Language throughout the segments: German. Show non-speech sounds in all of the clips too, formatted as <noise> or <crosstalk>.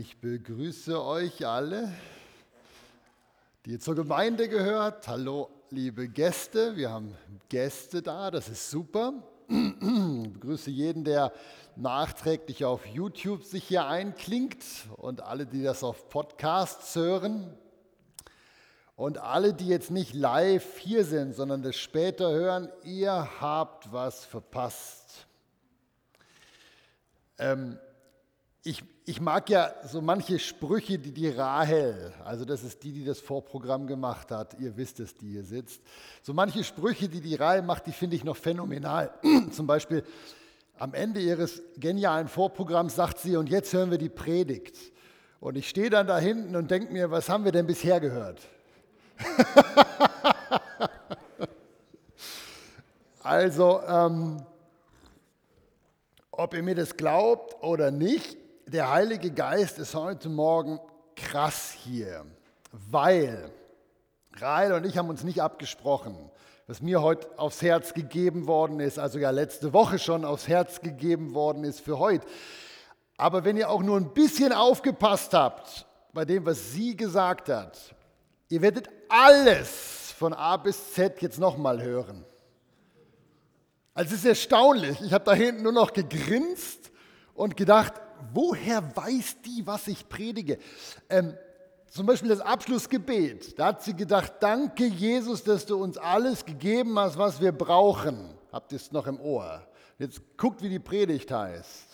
Ich begrüße euch alle, die zur Gemeinde gehört. Hallo, liebe Gäste. Wir haben Gäste da, das ist super. Ich <clears throat> begrüße jeden, der nachträglich auf YouTube sich hier einklingt und alle, die das auf Podcasts hören. Und alle, die jetzt nicht live hier sind, sondern das später hören, ihr habt was verpasst. Ähm, ich, ich mag ja so manche Sprüche, die die Rahel, also das ist die, die das Vorprogramm gemacht hat, ihr wisst es, die hier sitzt, so manche Sprüche, die die Rahel macht, die finde ich noch phänomenal. <clears throat> Zum Beispiel am Ende ihres genialen Vorprogramms sagt sie, und jetzt hören wir die Predigt. Und ich stehe dann da hinten und denke mir, was haben wir denn bisher gehört? <laughs> also, ähm, ob ihr mir das glaubt oder nicht, der Heilige Geist ist heute Morgen krass hier, weil Rael und ich haben uns nicht abgesprochen, was mir heute aufs Herz gegeben worden ist, also ja letzte Woche schon aufs Herz gegeben worden ist für heute. Aber wenn ihr auch nur ein bisschen aufgepasst habt bei dem, was sie gesagt hat, ihr werdet alles von A bis Z jetzt nochmal hören. Also es ist erstaunlich. Ich habe da hinten nur noch gegrinst und gedacht, woher weiß die, was ich predige? Ähm, zum Beispiel das Abschlussgebet. Da hat sie gedacht, danke Jesus, dass du uns alles gegeben hast, was wir brauchen. Habt ihr es noch im Ohr? Jetzt guckt, wie die Predigt heißt.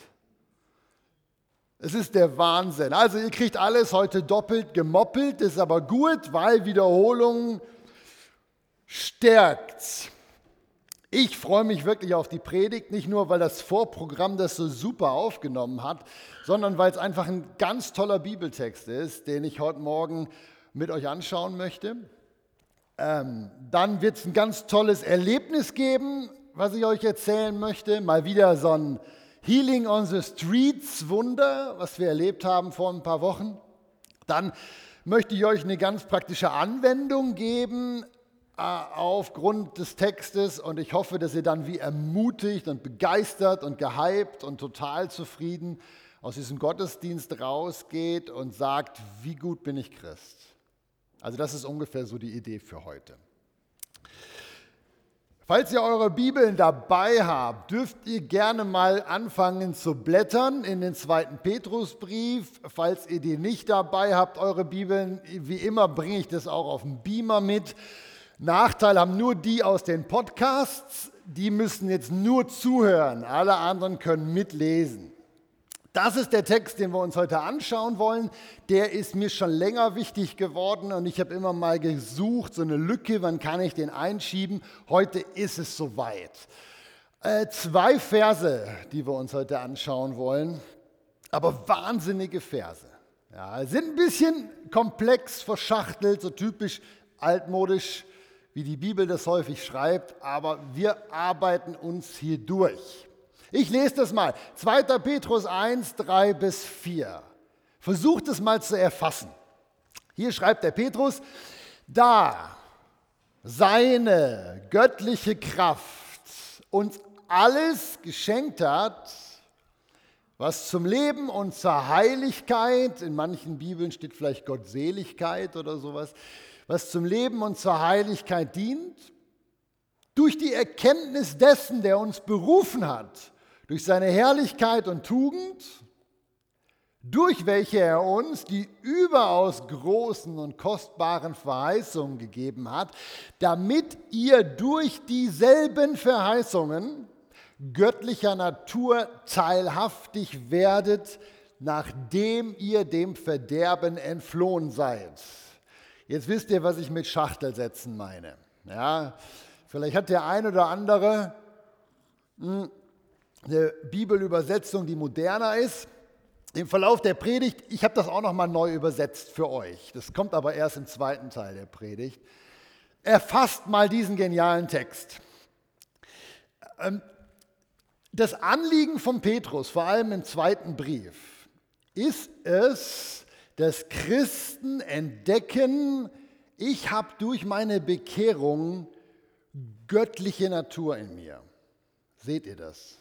Es ist der Wahnsinn. Also ihr kriegt alles heute doppelt gemoppelt, ist aber gut, weil Wiederholung stärkt. Ich freue mich wirklich auf die Predigt, nicht nur, weil das Vorprogramm das so super aufgenommen hat, sondern weil es einfach ein ganz toller Bibeltext ist, den ich heute Morgen mit euch anschauen möchte. Ähm, dann wird es ein ganz tolles Erlebnis geben, was ich euch erzählen möchte. Mal wieder so ein Healing on the Streets Wunder, was wir erlebt haben vor ein paar Wochen. Dann möchte ich euch eine ganz praktische Anwendung geben, aufgrund des Textes und ich hoffe, dass ihr dann wie ermutigt und begeistert und gehypt und total zufrieden aus diesem Gottesdienst rausgeht und sagt, wie gut bin ich Christ. Also das ist ungefähr so die Idee für heute. Falls ihr eure Bibeln dabei habt, dürft ihr gerne mal anfangen zu blättern in den zweiten Petrusbrief. Falls ihr die nicht dabei habt, eure Bibeln, wie immer bringe ich das auch auf dem Beamer mit. Nachteil haben nur die aus den Podcasts, die müssen jetzt nur zuhören, alle anderen können mitlesen. Das ist der Text, den wir uns heute anschauen wollen. Der ist mir schon länger wichtig geworden und ich habe immer mal gesucht, so eine Lücke, wann kann ich den einschieben. Heute ist es soweit. Äh, zwei Verse, die wir uns heute anschauen wollen, aber wahnsinnige Verse. Ja, sind ein bisschen komplex verschachtelt, so typisch altmodisch wie die Bibel das häufig schreibt, aber wir arbeiten uns hier durch. Ich lese das mal. 2. Petrus 1, 3 bis 4. Versucht es mal zu erfassen. Hier schreibt der Petrus, da seine göttliche Kraft uns alles geschenkt hat, was zum Leben und zur Heiligkeit, in manchen Bibeln steht vielleicht Gottseligkeit oder sowas, was zum Leben und zur Heiligkeit dient, durch die Erkenntnis dessen, der uns berufen hat, durch seine Herrlichkeit und Tugend, durch welche er uns die überaus großen und kostbaren Verheißungen gegeben hat, damit ihr durch dieselben Verheißungen göttlicher Natur teilhaftig werdet, nachdem ihr dem Verderben entflohen seid. Jetzt wisst ihr, was ich mit Schachtelsätzen meine. Ja, vielleicht hat der ein oder andere hm, eine Bibelübersetzung, die moderner ist. Im Verlauf der Predigt, ich habe das auch noch mal neu übersetzt für euch. Das kommt aber erst im zweiten Teil der Predigt. Erfasst mal diesen genialen Text. Ähm, das Anliegen von Petrus, vor allem im zweiten Brief, ist es, dass Christen entdecken, ich habe durch meine Bekehrung göttliche Natur in mir. Seht ihr das?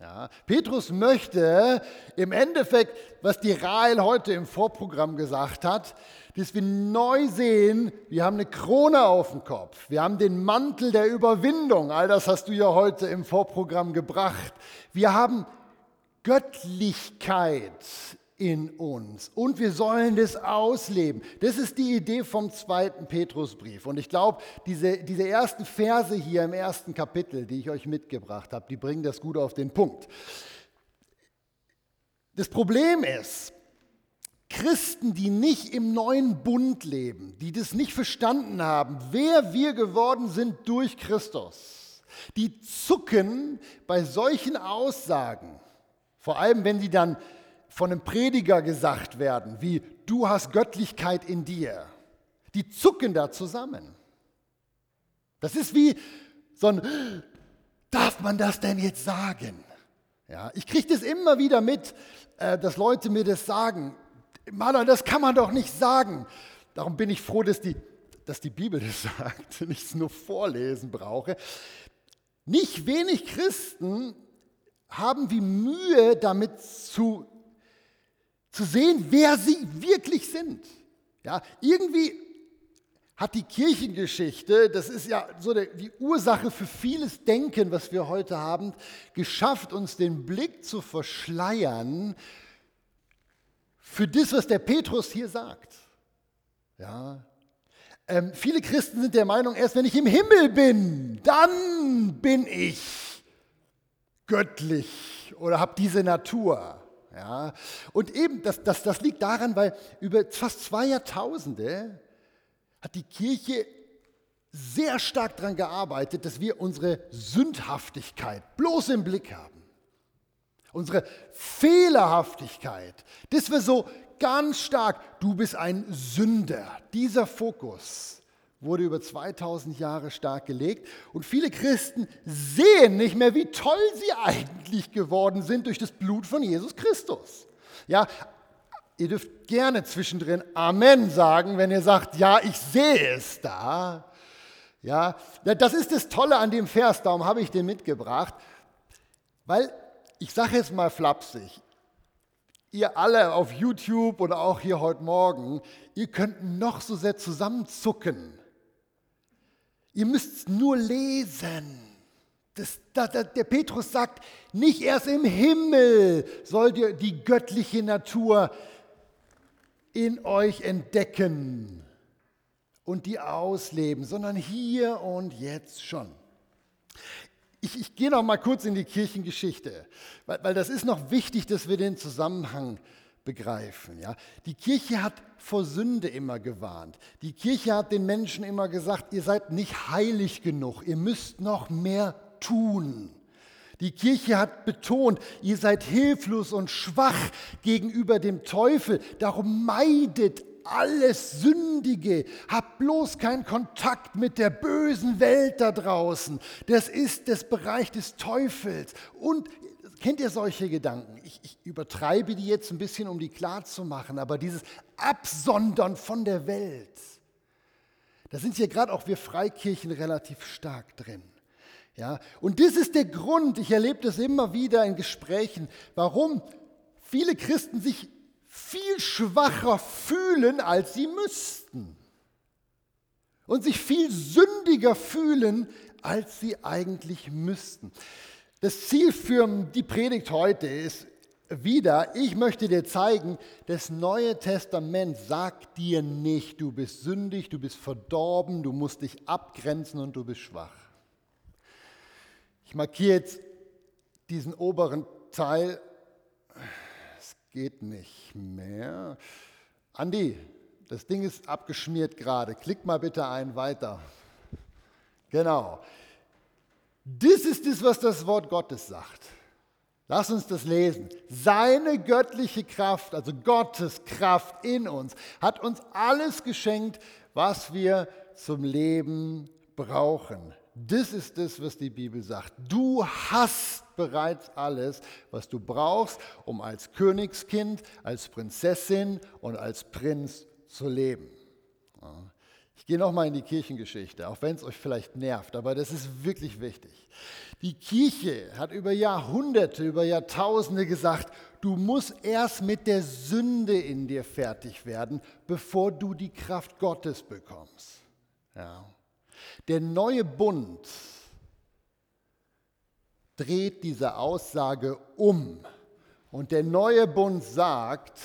Ja, Petrus möchte im Endeffekt, was die Rahel heute im Vorprogramm gesagt hat, dass wir neu sehen, wir haben eine Krone auf dem Kopf, wir haben den Mantel der Überwindung, all das hast du ja heute im Vorprogramm gebracht. Wir haben Göttlichkeit in uns und wir sollen das ausleben. Das ist die Idee vom zweiten Petrusbrief. Und ich glaube, diese, diese ersten Verse hier im ersten Kapitel, die ich euch mitgebracht habe, die bringen das gut auf den Punkt. Das Problem ist, Christen, die nicht im neuen Bund leben, die das nicht verstanden haben, wer wir geworden sind durch Christus, die zucken bei solchen Aussagen, vor allem wenn sie dann von einem Prediger gesagt werden, wie du hast Göttlichkeit in dir, die zucken da zusammen. Das ist wie so ein, darf man das denn jetzt sagen? Ja, ich kriege das immer wieder mit, äh, dass Leute mir das sagen. Maler, das kann man doch nicht sagen. Darum bin ich froh, dass die, dass die Bibel das <laughs> sagt und ich es nur vorlesen brauche. Nicht wenig Christen haben wie Mühe damit zu zu sehen, wer sie wirklich sind. Ja, irgendwie hat die Kirchengeschichte, das ist ja so die Ursache für vieles Denken, was wir heute haben, geschafft, uns den Blick zu verschleiern für das, was der Petrus hier sagt. Ja, ähm, viele Christen sind der Meinung, erst wenn ich im Himmel bin, dann bin ich göttlich oder habe diese Natur. Ja? Und eben, das, das, das liegt daran, weil über fast zwei Jahrtausende hat die Kirche sehr stark daran gearbeitet, dass wir unsere Sündhaftigkeit bloß im Blick haben. Unsere Fehlerhaftigkeit, dass wir so ganz stark, du bist ein Sünder, dieser Fokus wurde über 2000 Jahre stark gelegt. Und viele Christen sehen nicht mehr, wie toll sie eigentlich geworden sind durch das Blut von Jesus Christus. Ja, ihr dürft gerne zwischendrin Amen sagen, wenn ihr sagt, ja, ich sehe es da. Ja, das ist das Tolle an dem Vers, darum habe ich den mitgebracht, weil ich sage jetzt mal flapsig, ihr alle auf YouTube oder auch hier heute Morgen, ihr könnt noch so sehr zusammenzucken Ihr müsst nur lesen. Das, das, der Petrus sagt, nicht erst im Himmel sollt ihr die göttliche Natur in euch entdecken und die ausleben, sondern hier und jetzt schon. Ich, ich gehe noch mal kurz in die Kirchengeschichte, weil, weil das ist noch wichtig, dass wir den Zusammenhang begreifen. Ja? Die Kirche hat vor Sünde immer gewarnt. Die Kirche hat den Menschen immer gesagt, ihr seid nicht heilig genug, ihr müsst noch mehr tun. Die Kirche hat betont, ihr seid hilflos und schwach gegenüber dem Teufel, darum meidet alles Sündige, habt bloß keinen Kontakt mit der bösen Welt da draußen. Das ist das Bereich des Teufels. Und Kennt ihr solche Gedanken? Ich, ich, übertreibe die jetzt ein bisschen, um die klar zu machen, aber dieses Absondern von der Welt, da sind hier gerade auch wir Freikirchen relativ stark drin. Ja, und das ist der Grund, ich erlebe das immer wieder in Gesprächen, warum viele Christen sich viel schwacher fühlen, als sie müssten. Und sich viel sündiger fühlen, als sie eigentlich müssten. Das Ziel für die Predigt heute ist wieder, ich möchte dir zeigen, das Neue Testament sagt dir nicht, du bist sündig, du bist verdorben, du musst dich abgrenzen und du bist schwach. Ich markiere jetzt diesen oberen Teil. Es geht nicht mehr. Andi, das Ding ist abgeschmiert gerade. Klick mal bitte ein weiter. Genau. Das ist das, was das Wort Gottes sagt. Lass uns das lesen. Seine göttliche Kraft, also Gottes Kraft in uns, hat uns alles geschenkt, was wir zum Leben brauchen. Das ist das, was die Bibel sagt. Du hast bereits alles, was du brauchst, um als Königskind, als Prinzessin und als Prinz zu leben. Ich gehe nochmal in die Kirchengeschichte, auch wenn es euch vielleicht nervt, aber das ist wirklich wichtig. Die Kirche hat über Jahrhunderte, über Jahrtausende gesagt, du musst erst mit der Sünde in dir fertig werden, bevor du die Kraft Gottes bekommst. Ja. Der neue Bund dreht diese Aussage um. Und der neue Bund sagt,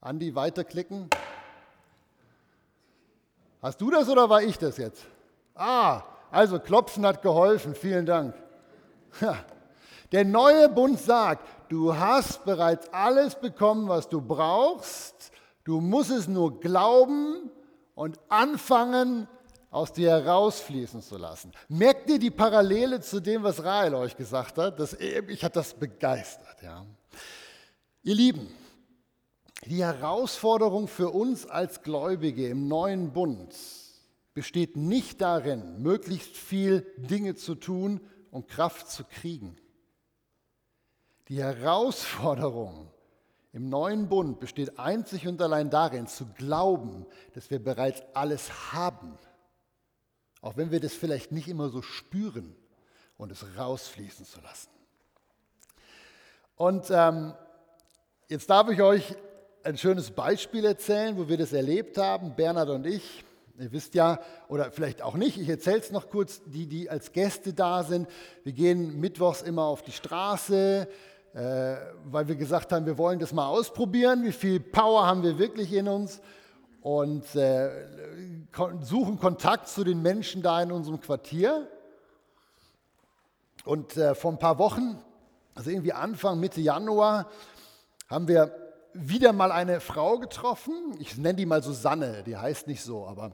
Andi, weiterklicken. Hast du das oder war ich das jetzt? Ah, also Klopfen hat geholfen, vielen Dank. Der neue Bund sagt, du hast bereits alles bekommen, was du brauchst. Du musst es nur glauben und anfangen, aus dir herausfließen zu lassen. Merkt ihr die Parallele zu dem, was Rahel euch gesagt hat? Das, ich hat das begeistert. Ja. Ihr Lieben, die Herausforderung für uns als Gläubige im neuen Bund besteht nicht darin, möglichst viel Dinge zu tun und Kraft zu kriegen. Die Herausforderung im neuen Bund besteht einzig und allein darin, zu glauben, dass wir bereits alles haben, auch wenn wir das vielleicht nicht immer so spüren und es rausfließen zu lassen. Und ähm, jetzt darf ich euch ein schönes Beispiel erzählen, wo wir das erlebt haben, Bernhard und ich. Ihr wisst ja, oder vielleicht auch nicht, ich erzähle es noch kurz, die, die als Gäste da sind. Wir gehen mittwochs immer auf die Straße, äh, weil wir gesagt haben, wir wollen das mal ausprobieren, wie viel Power haben wir wirklich in uns und äh, suchen Kontakt zu den Menschen da in unserem Quartier. Und äh, vor ein paar Wochen, also irgendwie Anfang, Mitte Januar, haben wir wieder mal eine Frau getroffen. Ich nenne die mal Susanne, die heißt nicht so, aber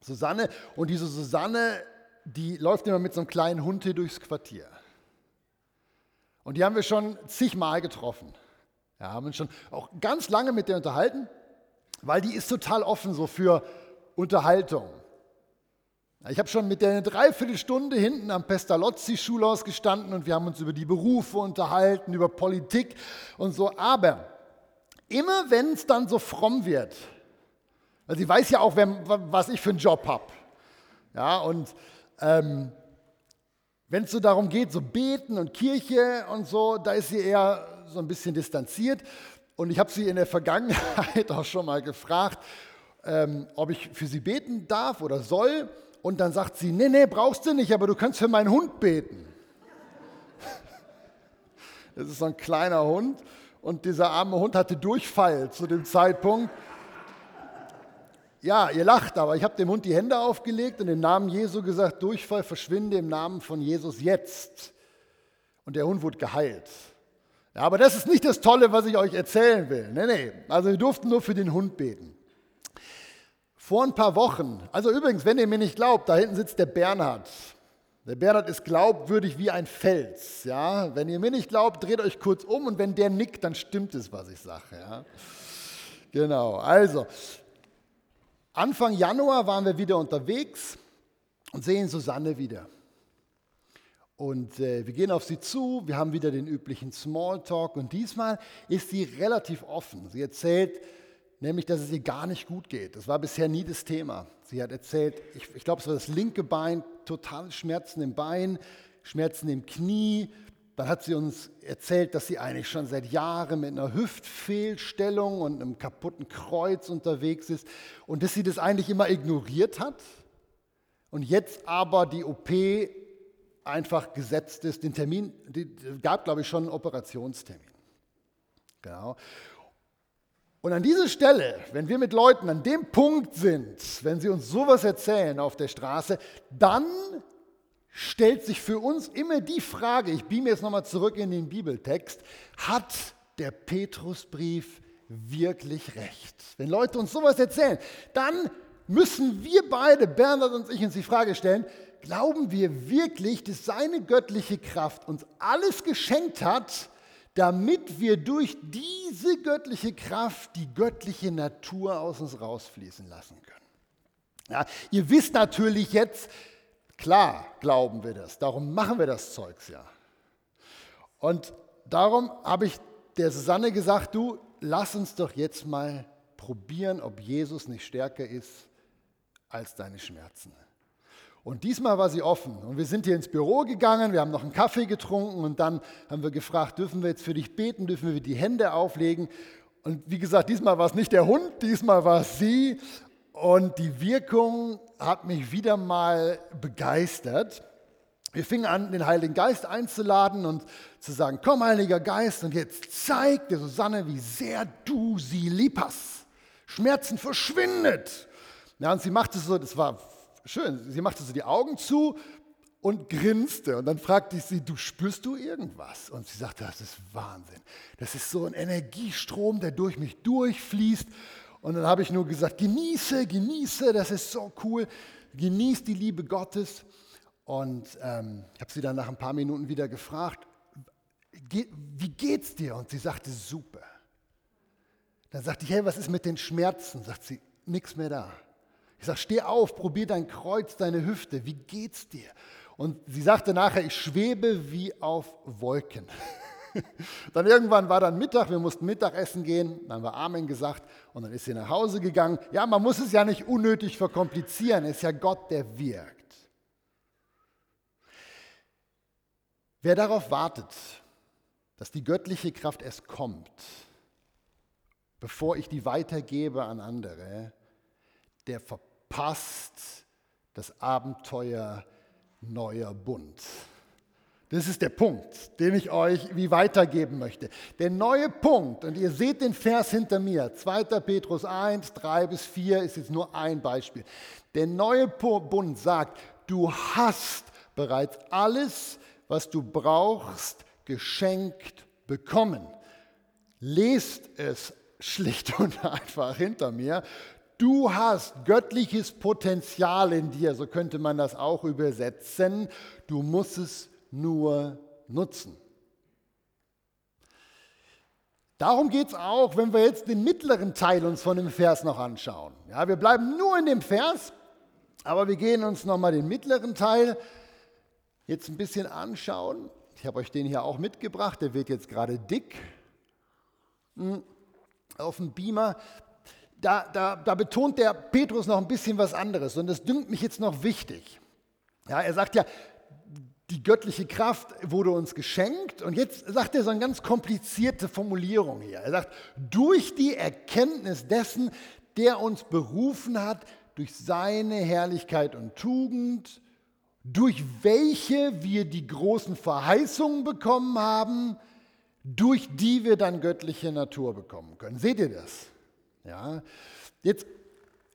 Susanne. Und diese Susanne, die läuft immer mit so einem kleinen Hund hier durchs Quartier. Und die haben wir schon zigmal getroffen. Ja, haben uns schon auch ganz lange mit der unterhalten, weil die ist total offen so für Unterhaltung. Ich habe schon mit der eine Dreiviertelstunde hinten am Pestalozzi-Schulhaus gestanden und wir haben uns über die Berufe unterhalten, über Politik und so. Aber immer wenn es dann so fromm wird, weil sie weiß ja auch, was ich für einen Job habe. Ja, und ähm, wenn es so darum geht, so beten und Kirche und so, da ist sie eher so ein bisschen distanziert. Und ich habe sie in der Vergangenheit <laughs> auch schon mal gefragt, ähm, ob ich für sie beten darf oder soll. Und dann sagt sie, nee, nee, brauchst du nicht, aber du kannst für meinen Hund beten. <laughs> Das ist so ein kleiner Hund und dieser arme Hund hatte Durchfall zu dem Zeitpunkt. Ja, ihr lacht, aber ich habe dem Hund die Hände aufgelegt und im Namen Jesu gesagt, Durchfall verschwinde im Namen von Jesus jetzt. Und der Hund wurde geheilt. Ja, aber das ist nicht das Tolle, was ich euch erzählen will. Nee, nee. Also wir durften nur für den Hund beten. Vor ein paar Wochen, also übrigens, wenn ihr mir nicht glaubt, da hinten sitzt der Bernhard. Der Bernhard ist glaubwürdig wie ein Fels. Ja? Wenn ihr mir nicht glaubt, dreht euch kurz um und wenn der nickt, dann stimmt es, was ich sage. Ja? Genau, also Anfang Januar waren wir wieder unterwegs und sehen Susanne wieder. Und äh, wir gehen auf sie zu, wir haben wieder den üblichen Smalltalk und diesmal ist sie relativ offen. Sie erzählt nämlich, dass es ihr gar nicht gut geht. Das war bisher nie das Thema. Sie hat erzählt, ich, ich glaube, es war das linke Bein, totale Schmerzen im Bein, Schmerzen im Knie. Dann hat sie uns erzählt, dass sie eigentlich schon seit Jahren mit einer Hüftfehlstellung und einem kaputten Kreuz unterwegs ist und dass sie das eigentlich immer ignoriert hat und jetzt aber die OP einfach gesetzt ist. Den Termin, es gab glaube ich schon einen Operationstermin. Genau. Und an dieser Stelle, wenn wir mit Leuten an dem Punkt sind, wenn sie uns sowas erzählen auf der Straße, dann stellt sich für uns immer die Frage, ich beame jetzt nochmal zurück in den Bibeltext, hat der Petrusbrief wirklich recht? Wenn Leute uns sowas erzählen, dann müssen wir beide, Bernhard und ich, uns die Frage stellen, glauben wir wirklich, dass seine göttliche Kraft uns alles geschenkt hat, damit wir durch diese göttliche Kraft die göttliche Natur aus uns rausfließen lassen können. Ja, ihr wisst natürlich jetzt, klar glauben wir das, darum machen wir das Zeugs ja. Und darum habe ich der Susanne gesagt, du, lass uns doch jetzt mal probieren, ob Jesus nicht stärker ist als deine Schmerzen. Und diesmal war sie offen. Und wir sind hier ins Büro gegangen, wir haben noch einen Kaffee getrunken und dann haben wir gefragt, dürfen wir jetzt für dich beten, dürfen wir die Hände auflegen. Und wie gesagt, diesmal war es nicht der Hund, diesmal war es sie. Und die Wirkung hat mich wieder mal begeistert. Wir fingen an, den Heiligen Geist einzuladen und zu sagen, komm Heiliger Geist und jetzt zeig dir Susanne, wie sehr du sie lieb hast. Schmerzen verschwindet. Ja, und sie machte so, das war schön, sie machte so die Augen zu und grinste. Und dann fragte ich sie, du spürst du irgendwas? Und sie sagte, das ist Wahnsinn. Das ist so ein Energiestrom, der durch mich durchfließt. Und dann habe ich nur gesagt, genieße, genieße, das ist so cool. Genieß die Liebe Gottes. Und ähm, ich habe sie dann nach ein paar Minuten wieder gefragt, wie geht's dir? Und sie sagte, super. Dann sagte ich, hey, was ist mit den Schmerzen? Sagt sie, nichts mehr da. Ich sage, steh auf, probier dein Kreuz, deine Hüfte, wie geht's dir? Und sie sagte nachher, ich schwebe wie auf Wolken. <laughs> dann irgendwann war dann Mittag, wir mussten Mittagessen gehen, dann haben wir Amen gesagt und dann ist sie nach Hause gegangen. Ja, man muss es ja nicht unnötig verkomplizieren, es ist ja Gott, der wirkt. Wer darauf wartet, dass die göttliche Kraft erst kommt, bevor ich die weitergebe an andere, der verpasst passt das Abenteuer neuer Bund. Das ist der Punkt, den ich euch wie weitergeben möchte. Der neue Punkt, und ihr seht den Vers hinter mir, 2. Petrus 1, 3 bis 4 ist jetzt nur ein Beispiel. Der neue Bund sagt, du hast bereits alles, was du brauchst, geschenkt bekommen. Lest es schlicht und <laughs> einfach hinter mir. Du hast göttliches Potenzial in dir, so könnte man das auch übersetzen. Du musst es nur nutzen. Darum geht es auch, wenn wir jetzt den mittleren Teil uns von dem Vers noch anschauen. Ja, wir bleiben nur in dem Vers, aber wir gehen uns nochmal den mittleren Teil jetzt ein bisschen anschauen. Ich habe euch den hier auch mitgebracht, der wird jetzt gerade dick hm, auf dem Beamer da, da, da betont der Petrus noch ein bisschen was anderes und das dünkt mich jetzt noch wichtig. Ja, er sagt ja, die göttliche Kraft wurde uns geschenkt und jetzt sagt er so eine ganz komplizierte Formulierung hier. Er sagt, durch die Erkenntnis dessen, der uns berufen hat, durch seine Herrlichkeit und Tugend, durch welche wir die großen Verheißungen bekommen haben, durch die wir dann göttliche Natur bekommen können. Seht ihr das? Ja? Jetzt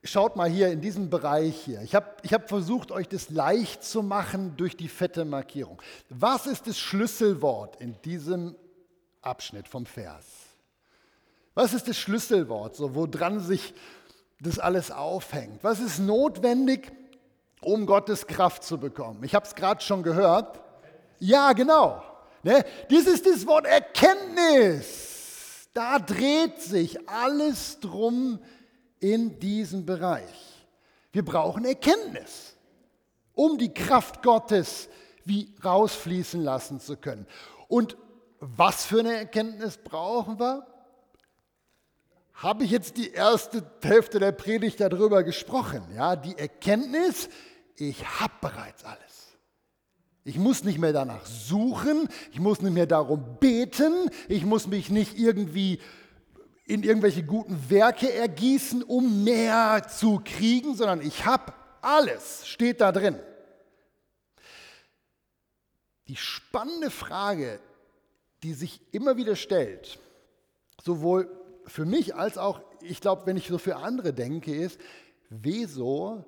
schaut mal hier in diesem Bereich hier. Ich habe ich hab versucht, euch das leicht zu machen durch die fette Markierung. Was ist das Schlüsselwort in diesem Abschnitt vom Vers? Was ist das Schlüsselwort, so woran sich das alles aufhängt? Was ist notwendig, um Gottes Kraft zu bekommen? Ich habe es gerade schon gehört. Ja, genau. Ne? Das ist das Wort Erkenntnis. Da dreht sich alles drum in diesem Bereich. Wir brauchen Erkenntnis, um die Kraft Gottes wie rausfließen lassen zu können. Und was für eine Erkenntnis brauchen wir? Habe ich jetzt die erste Hälfte der Predigt darüber gesprochen? Ja, die Erkenntnis, ich habe bereits alles. Ich muss nicht mehr danach suchen, ich muss nicht mehr darum beten, ich muss mich nicht irgendwie in irgendwelche guten Werke ergießen, um mehr zu kriegen, sondern ich habe alles, steht da drin. Die spannende Frage, die sich immer wieder stellt, sowohl für mich als auch, ich glaube, wenn ich so für andere denke, ist, wieso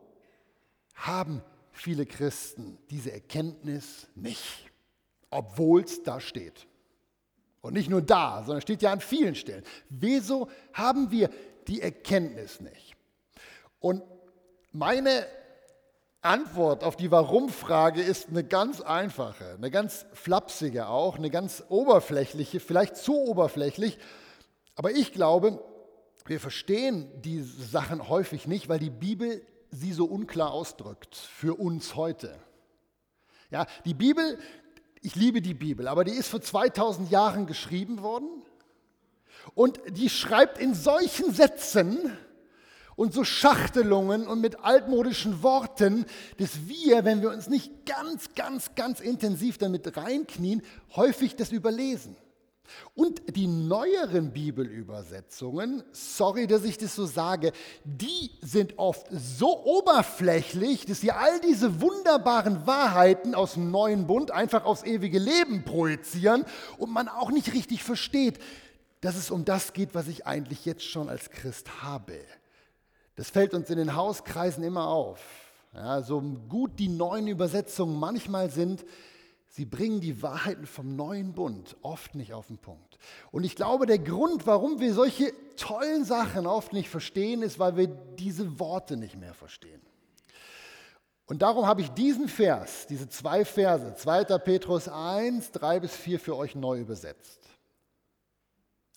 haben viele Christen diese Erkenntnis nicht, obwohl es da steht. Und nicht nur da, sondern steht ja an vielen Stellen. Wieso haben wir die Erkenntnis nicht? Und meine Antwort auf die Warum-Frage ist eine ganz einfache, eine ganz flapsige auch, eine ganz oberflächliche, vielleicht zu oberflächlich. Aber ich glaube, wir verstehen diese Sachen häufig nicht, weil die Bibel sie so unklar ausdrückt für uns heute. Ja, die Bibel, ich liebe die Bibel, aber die ist vor 2000 Jahren geschrieben worden und die schreibt in solchen Sätzen, und so Schachtelungen und mit altmodischen Worten, dass wir, wenn wir uns nicht ganz, ganz, ganz intensiv damit reinknien, häufig das überlesen. Und die neueren Bibelübersetzungen, sorry, dass ich das so sage, die sind oft so oberflächlich, dass sie all diese wunderbaren Wahrheiten aus dem neuen Bund einfach aufs ewige Leben projizieren und man auch nicht richtig versteht, dass es um das geht, was ich eigentlich jetzt schon als Christ habe. Das fällt uns in den Hauskreisen immer auf. Ja, so gut die neuen Übersetzungen manchmal sind, sie bringen die Wahrheiten vom neuen Bund oft nicht auf den Punkt. Und ich glaube, der Grund, warum wir solche tollen Sachen oft nicht verstehen, ist, weil wir diese Worte nicht mehr verstehen. Und darum habe ich diesen Vers, diese zwei Verse, 2. Petrus 1, 3 bis 4 für euch neu übersetzt.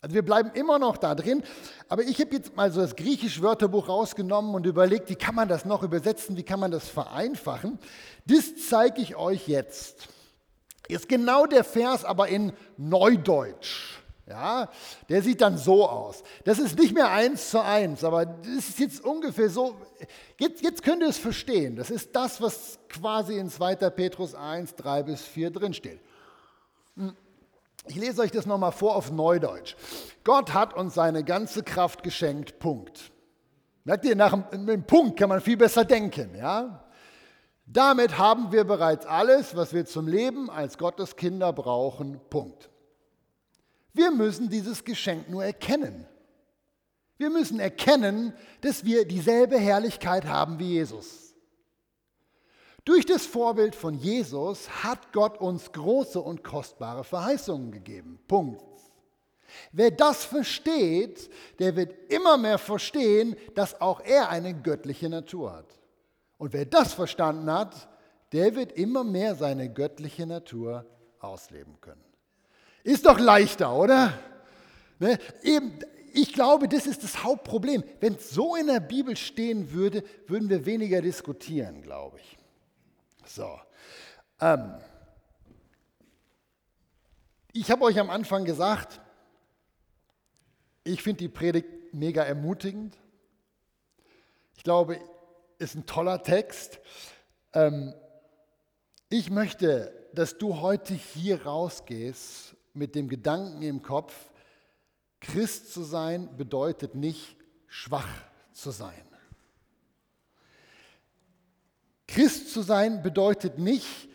Also wir bleiben immer noch da drin, aber ich habe jetzt mal so das griechische Wörterbuch rausgenommen und überlegt, wie kann man das noch übersetzen, wie kann man das vereinfachen. Das zeige ich euch jetzt. Ist genau der Vers, aber in Neudeutsch. Ja, der sieht dann so aus. Das ist nicht mehr eins zu eins, aber das ist jetzt ungefähr so. Jetzt, jetzt könnt ihr es verstehen. Das ist das, was quasi in 2. Petrus 1, 3 bis 4 drinsteht. Hm. Ich lese euch das nochmal vor auf Neudeutsch. Gott hat uns seine ganze Kraft geschenkt, Punkt. Merkt ihr, nach dem Punkt kann man viel besser denken. Ja? Damit haben wir bereits alles, was wir zum Leben als Gottes Kinder brauchen, Punkt. Wir müssen dieses Geschenk nur erkennen. Wir müssen erkennen, dass wir dieselbe Herrlichkeit haben wie Jesus. Durch das Vorbild von Jesus hat Gott uns große und kostbare Verheißungen gegeben. Punkt. Wer das versteht, der wird immer mehr verstehen, dass auch er eine göttliche Natur hat. Und wer das verstanden hat, der wird immer mehr seine göttliche Natur ausleben können. Ist doch leichter, oder? Ne? Eben, ich glaube, das ist das Hauptproblem. Wenn es so in der Bibel stehen würde, würden wir weniger diskutieren, glaube ich. So. Ähm, ich habe euch am Anfang gesagt, ich finde die Predigt mega ermutigend. Ich glaube, ist ein toller Text. Ähm, ich möchte, dass du heute hier rausgehst mit dem Gedanken im Kopf, Christ zu sein bedeutet nicht schwach zu sein. Christ zu sein bedeutet nicht,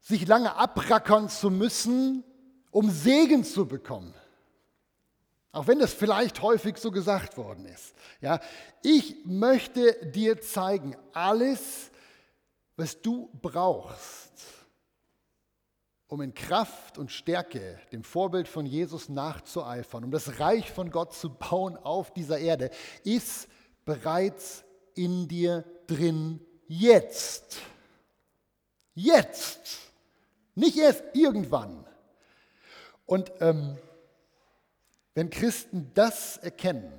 sich lange abrackern zu müssen, um Segen zu bekommen. Auch wenn das vielleicht häufig so gesagt worden ist. Ja, ich möchte dir zeigen, alles, was du brauchst, um in Kraft und Stärke dem Vorbild von Jesus nachzueifern, um das Reich von Gott zu bauen auf dieser Erde, ist bereits in dir drin jetzt. Jetzt. Nicht erst irgendwann. Und ähm, wenn Christen das erkennen,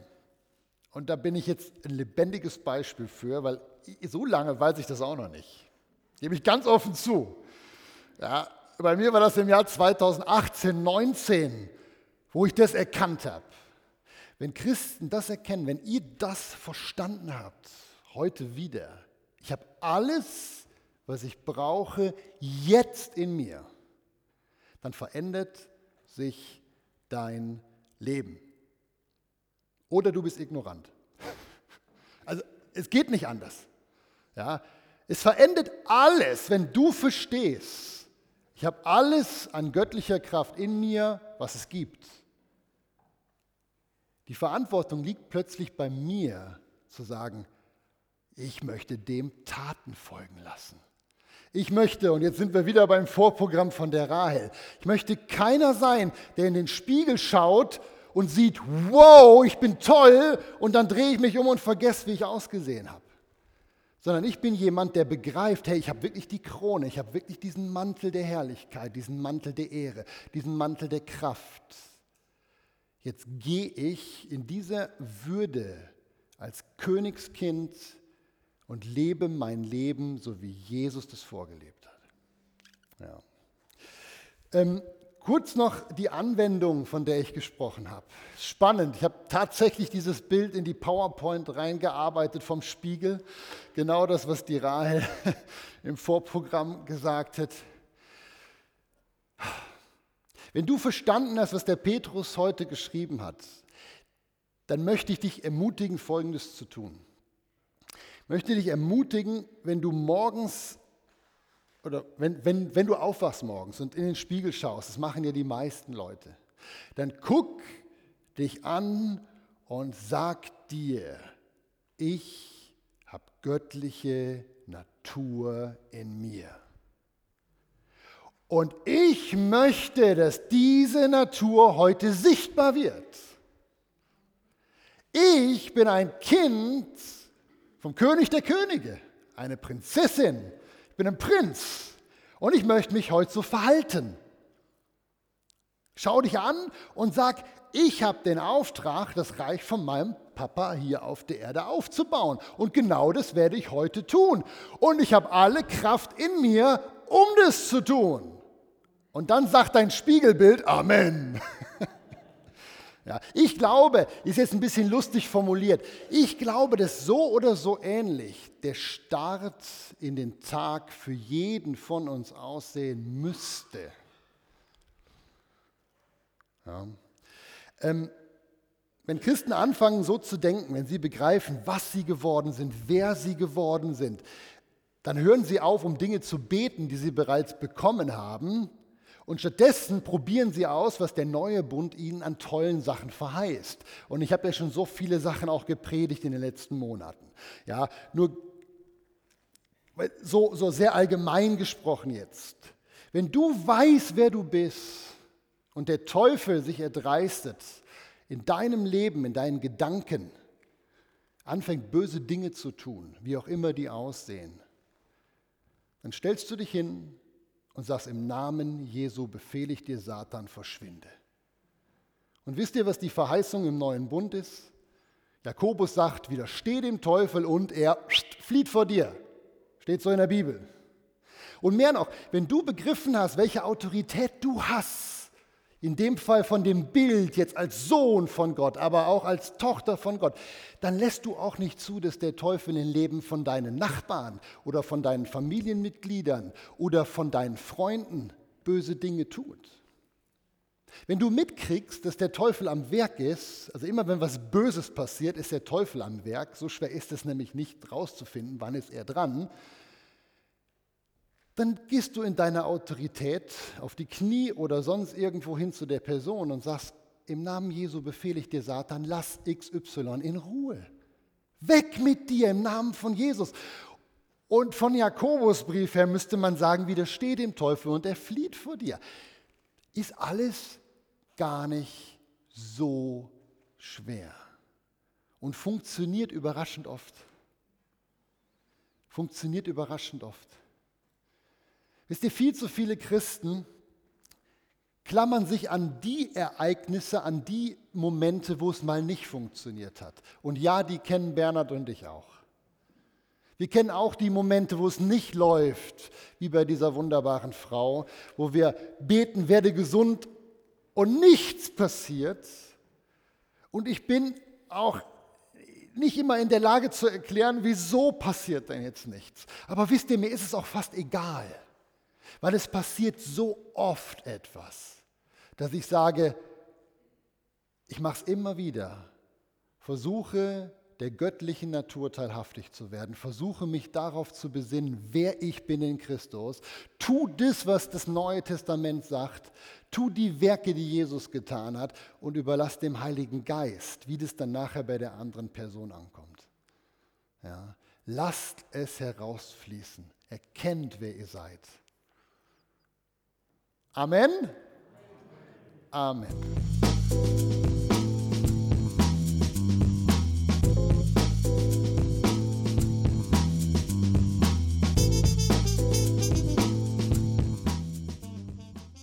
und da bin ich jetzt ein lebendiges Beispiel für, weil so lange weiß ich das auch noch nicht. Gebe ich ganz offen zu. Ja, bei mir war das im Jahr 2018, 19, wo ich das erkannt habe. Wenn Christen das erkennen, wenn ihr das verstanden habt, heute wieder. Ich habe alles, was ich brauche, jetzt in mir. Dann verändert sich dein Leben. Oder du bist ignorant. Also es geht nicht anders. Ja, es verändert alles, wenn du verstehst, ich habe alles an göttlicher Kraft in mir, was es gibt. Die Verantwortung liegt plötzlich bei mir, zu sagen, ich möchte dem Taten folgen lassen. Ich möchte, und jetzt sind wir wieder beim Vorprogramm von der Rahel, ich möchte keiner sein, der in den Spiegel schaut und sieht, wow, ich bin toll, und dann drehe ich mich um und vergesse, wie ich ausgesehen habe. sondern ich bin jemand, der begreift, hey, ich habe wirklich die Krone, ich habe wirklich diesen Mantel der Herrlichkeit, diesen Mantel der Ehre, diesen Mantel der Kraft. Jetzt gehe ich in dieser Würde als Königskind und lebe mein Leben, so wie Jesus das vorgelebt hat. Ja. Ähm, kurz noch die Anwendung, von der ich gesprochen habe. Spannend. Ich habe tatsächlich dieses Bild in die PowerPoint reingearbeitet vom Spiegel. Genau das, was die Rahel <laughs> im Vorprogramm gesagt hat. Wenn du verstanden hast, was der Petrus heute geschrieben hat, dann möchte ich dich ermutigen, Folgendes zu tun. Möchte dich ermutigen, wenn du morgens oder wenn, wenn, wenn du aufwachst morgens und in den Spiegel schaust, das machen ja die meisten Leute, dann guck dich an und sag dir, ich habe göttliche Natur in mir. Und ich möchte, dass diese Natur heute sichtbar wird. Ich bin ein Kind vom König der Könige, eine Prinzessin. Ich bin ein Prinz und ich möchte mich heute so verhalten. Schau dich an und sag, ich habe den Auftrag, das Reich von meinem Papa hier auf der Erde aufzubauen. Und genau das werde ich heute tun. Und ich habe alle Kraft in mir, um das zu tun. Und dann sagt dein Spiegelbild Amen. <laughs> ja, ich glaube, ist jetzt ein bisschen lustig formuliert, ich glaube, dass so oder so ähnlich der Start in den Tag für jeden von uns aussehen müsste. Ja. Ähm, wenn Christen anfangen so zu denken, wenn sie begreifen, was sie geworden sind, wer sie geworden sind, dann hören sie auf, um Dinge zu beten, die sie bereits bekommen haben, und stattdessen probieren sie aus, was der neue Bund ihnen an tollen Sachen verheißt. Und ich habe ja schon so viele Sachen auch gepredigt in den letzten Monaten. Ja, nur so, so sehr allgemein gesprochen jetzt. Wenn du weißt, wer du bist und der Teufel sich erdreistet, in deinem Leben, in deinen Gedanken, anfängt böse Dinge zu tun, wie auch immer die aussehen, dann stellst du dich hin und sagst, im Namen Jesu befehle ich dir, Satan, verschwinde. Und wisst ihr, was die Verheißung im neuen Bund ist? Jakobus sagt, widersteh dem Teufel und er flieht vor dir. Steht so in der Bibel. Und mehr noch, wenn du begriffen hast, welche Autorität du hast, in dem Fall von dem Bild jetzt als Sohn von Gott, aber auch als Tochter von Gott, dann lässt du auch nicht zu, dass der Teufel im Leben von deinen Nachbarn oder von deinen Familienmitgliedern oder von deinen Freunden böse Dinge tut. Wenn du mitkriegst, dass der Teufel am Werk ist, also immer wenn was Böses passiert, ist der Teufel am Werk, so schwer ist es nämlich nicht rauszufinden, wann ist er dran, dann gehst du in deiner Autorität auf die Knie oder sonst irgendwo hin zu der Person und sagst, im Namen Jesu befehle ich dir, Satan, lass XY in Ruhe. Weg mit dir im Namen von Jesus. Und von Jakobus Brief her müsste man sagen, widersteh dem Teufel und er flieht vor dir. Ist alles gar nicht so schwer und funktioniert überraschend oft. Funktioniert überraschend oft. Wisst ihr, viel zu viele Christen klammern sich an die Ereignisse, an die Momente, wo es mal nicht funktioniert hat. Und ja, die kennen Bernhard und ich auch. Wir kennen auch die Momente, wo es nicht läuft, wie bei dieser wunderbaren Frau, wo wir beten, werde gesund und nichts passiert. Und ich bin auch nicht immer in der Lage zu erklären, wieso passiert denn jetzt nichts. Aber wisst ihr, mir ist es auch fast egal. Weil es passiert so oft etwas, dass ich sage, ich mache es immer wieder. Versuche der göttlichen Natur teilhaftig zu werden. Versuche mich darauf zu besinnen, wer ich bin in Christus. Tu das, was das Neue Testament sagt. Tu die Werke, die Jesus getan hat und überlass dem Heiligen Geist, wie das dann nachher bei der anderen Person ankommt. Ja. Lasst es herausfließen. Erkennt, wer ihr seid. Amen. Amen.